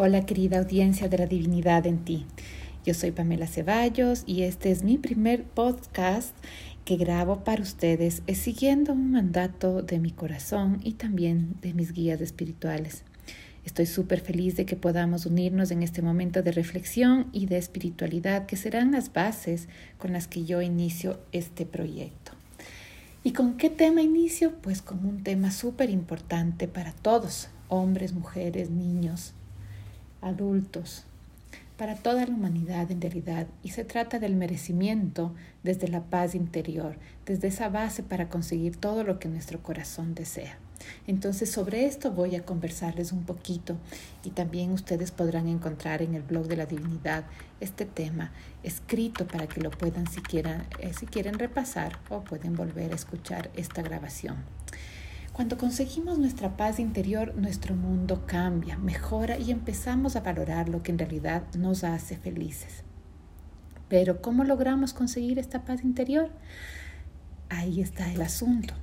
Hola querida audiencia de la divinidad en ti. Yo soy Pamela Ceballos y este es mi primer podcast que grabo para ustedes eh, siguiendo un mandato de mi corazón y también de mis guías espirituales. Estoy súper feliz de que podamos unirnos en este momento de reflexión y de espiritualidad que serán las bases con las que yo inicio este proyecto. ¿Y con qué tema inicio? Pues con un tema súper importante para todos, hombres, mujeres, niños, adultos, para toda la humanidad en realidad, y se trata del merecimiento desde la paz interior, desde esa base para conseguir todo lo que nuestro corazón desea. Entonces sobre esto voy a conversarles un poquito y también ustedes podrán encontrar en el blog de la divinidad este tema escrito para que lo puedan si, eh, si quieren repasar o pueden volver a escuchar esta grabación. Cuando conseguimos nuestra paz interior, nuestro mundo cambia, mejora y empezamos a valorar lo que en realidad nos hace felices. Pero ¿cómo logramos conseguir esta paz interior? Ahí está el asunto.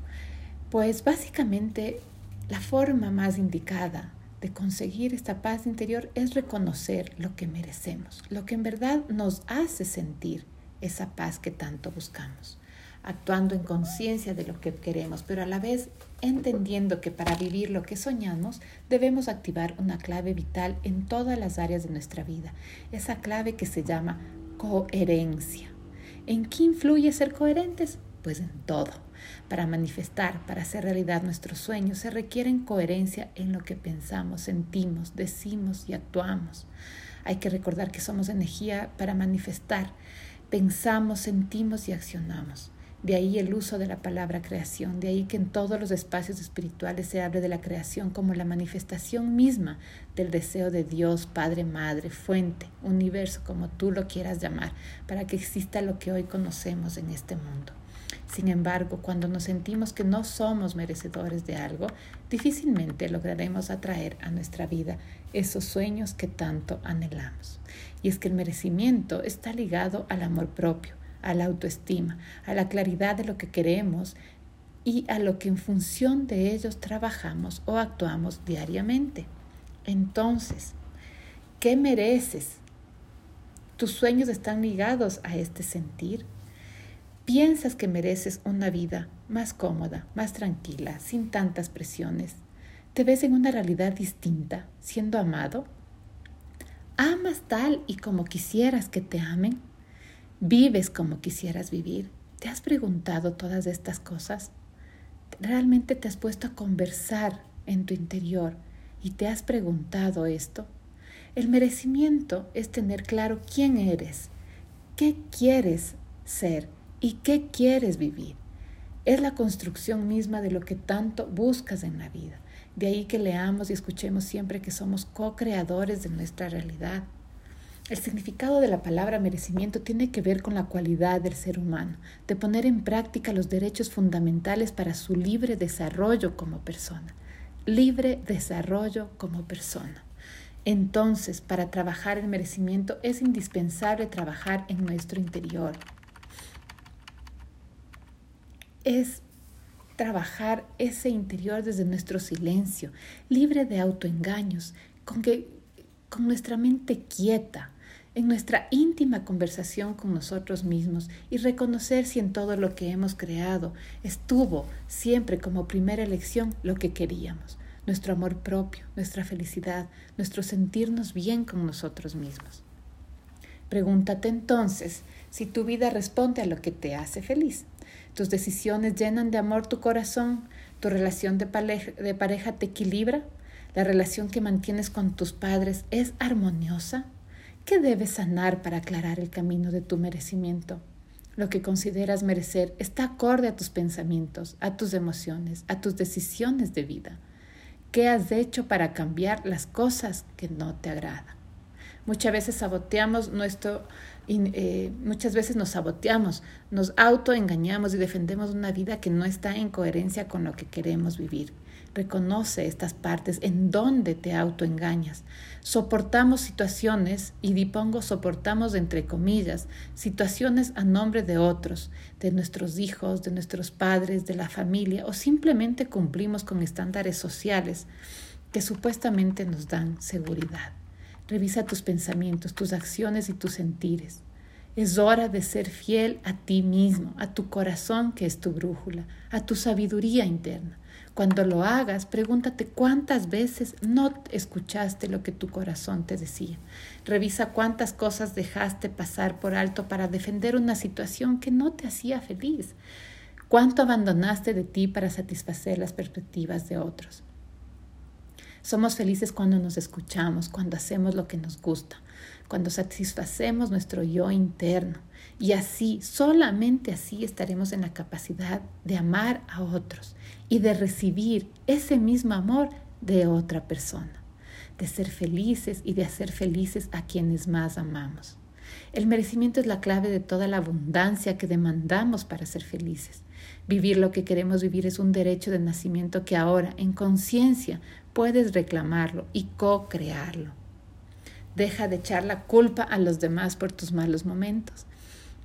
Pues básicamente la forma más indicada de conseguir esta paz interior es reconocer lo que merecemos, lo que en verdad nos hace sentir esa paz que tanto buscamos actuando en conciencia de lo que queremos, pero a la vez entendiendo que para vivir lo que soñamos debemos activar una clave vital en todas las áreas de nuestra vida, esa clave que se llama coherencia. ¿En qué influye ser coherentes? Pues en todo. Para manifestar, para hacer realidad nuestros sueños, se requiere coherencia en lo que pensamos, sentimos, decimos y actuamos. Hay que recordar que somos energía para manifestar. Pensamos, sentimos y accionamos. De ahí el uso de la palabra creación, de ahí que en todos los espacios espirituales se hable de la creación como la manifestación misma del deseo de Dios, Padre, Madre, Fuente, Universo, como tú lo quieras llamar, para que exista lo que hoy conocemos en este mundo. Sin embargo, cuando nos sentimos que no somos merecedores de algo, difícilmente lograremos atraer a nuestra vida esos sueños que tanto anhelamos. Y es que el merecimiento está ligado al amor propio a la autoestima, a la claridad de lo que queremos y a lo que en función de ellos trabajamos o actuamos diariamente. Entonces, ¿qué mereces? ¿Tus sueños están ligados a este sentir? ¿Piensas que mereces una vida más cómoda, más tranquila, sin tantas presiones? ¿Te ves en una realidad distinta, siendo amado? ¿Amas tal y como quisieras que te amen? ¿Vives como quisieras vivir? ¿Te has preguntado todas estas cosas? ¿Realmente te has puesto a conversar en tu interior y te has preguntado esto? El merecimiento es tener claro quién eres, qué quieres ser y qué quieres vivir. Es la construcción misma de lo que tanto buscas en la vida. De ahí que leamos y escuchemos siempre que somos co-creadores de nuestra realidad. El significado de la palabra merecimiento tiene que ver con la cualidad del ser humano, de poner en práctica los derechos fundamentales para su libre desarrollo como persona. Libre desarrollo como persona. Entonces, para trabajar el merecimiento es indispensable trabajar en nuestro interior. Es trabajar ese interior desde nuestro silencio, libre de autoengaños, con, que, con nuestra mente quieta, en nuestra íntima conversación con nosotros mismos y reconocer si en todo lo que hemos creado estuvo siempre como primera elección lo que queríamos, nuestro amor propio, nuestra felicidad, nuestro sentirnos bien con nosotros mismos. Pregúntate entonces si tu vida responde a lo que te hace feliz. Tus decisiones llenan de amor tu corazón, tu relación de pareja, de pareja te equilibra, la relación que mantienes con tus padres es armoniosa, ¿Qué debes sanar para aclarar el camino de tu merecimiento? Lo que consideras merecer está acorde a tus pensamientos, a tus emociones, a tus decisiones de vida. ¿Qué has hecho para cambiar las cosas que no te agradan? Muchas veces saboteamos nuestro, eh, muchas veces nos saboteamos, nos autoengañamos y defendemos una vida que no está en coherencia con lo que queremos vivir. Reconoce estas partes en donde te autoengañas. Soportamos situaciones, y dipongo soportamos entre comillas, situaciones a nombre de otros, de nuestros hijos, de nuestros padres, de la familia, o simplemente cumplimos con estándares sociales que supuestamente nos dan seguridad. Revisa tus pensamientos, tus acciones y tus sentires. Es hora de ser fiel a ti mismo, a tu corazón que es tu brújula, a tu sabiduría interna. Cuando lo hagas, pregúntate cuántas veces no escuchaste lo que tu corazón te decía. Revisa cuántas cosas dejaste pasar por alto para defender una situación que no te hacía feliz. Cuánto abandonaste de ti para satisfacer las perspectivas de otros. Somos felices cuando nos escuchamos, cuando hacemos lo que nos gusta, cuando satisfacemos nuestro yo interno. Y así, solamente así estaremos en la capacidad de amar a otros y de recibir ese mismo amor de otra persona, de ser felices y de hacer felices a quienes más amamos. El merecimiento es la clave de toda la abundancia que demandamos para ser felices. Vivir lo que queremos vivir es un derecho de nacimiento que ahora, en conciencia, puedes reclamarlo y co-crearlo. Deja de echar la culpa a los demás por tus malos momentos.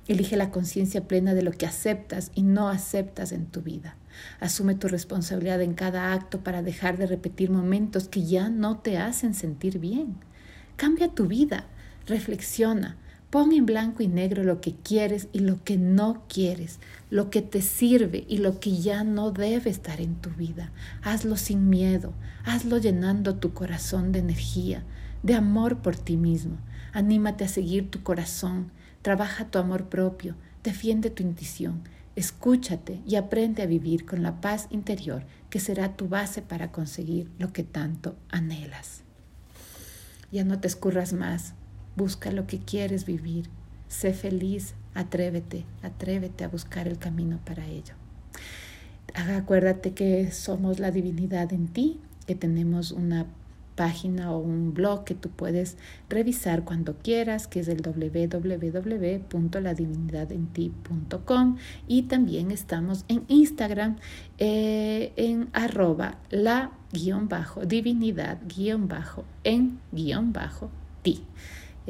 Elige la conciencia plena de lo que aceptas y no aceptas en tu vida. Asume tu responsabilidad en cada acto para dejar de repetir momentos que ya no te hacen sentir bien. Cambia tu vida, reflexiona, Pon en blanco y negro lo que quieres y lo que no quieres, lo que te sirve y lo que ya no debe estar en tu vida. Hazlo sin miedo, hazlo llenando tu corazón de energía, de amor por ti mismo. Anímate a seguir tu corazón, trabaja tu amor propio, defiende tu intuición, escúchate y aprende a vivir con la paz interior que será tu base para conseguir lo que tanto anhelas. Ya no te escurras más, Busca lo que quieres vivir. Sé feliz. Atrévete, atrévete a buscar el camino para ello. Acuérdate que somos la divinidad en ti, que tenemos una página o un blog que tú puedes revisar cuando quieras, que es el www.ladivinidadenti.com y también estamos en Instagram eh, en arroba la guion bajo divinidad guion bajo en guion bajo ti.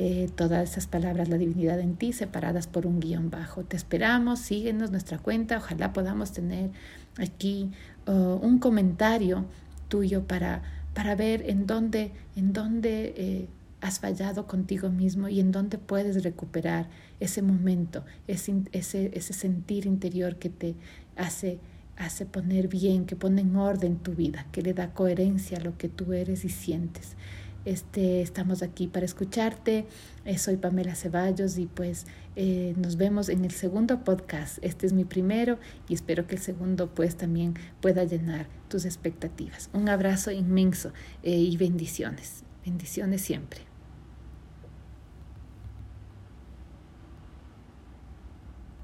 Eh, todas esas palabras, la divinidad en ti, separadas por un guion bajo. Te esperamos, síguenos nuestra cuenta, ojalá podamos tener aquí uh, un comentario tuyo para, para ver en dónde, en dónde eh, has fallado contigo mismo y en dónde puedes recuperar ese momento, ese, ese, ese sentir interior que te hace hace poner bien, que pone en orden tu vida, que le da coherencia a lo que tú eres y sientes. Este, estamos aquí para escucharte. Eh, soy Pamela Ceballos y pues eh, nos vemos en el segundo podcast. Este es mi primero y espero que el segundo pues también pueda llenar tus expectativas. Un abrazo inmenso eh, y bendiciones. Bendiciones siempre.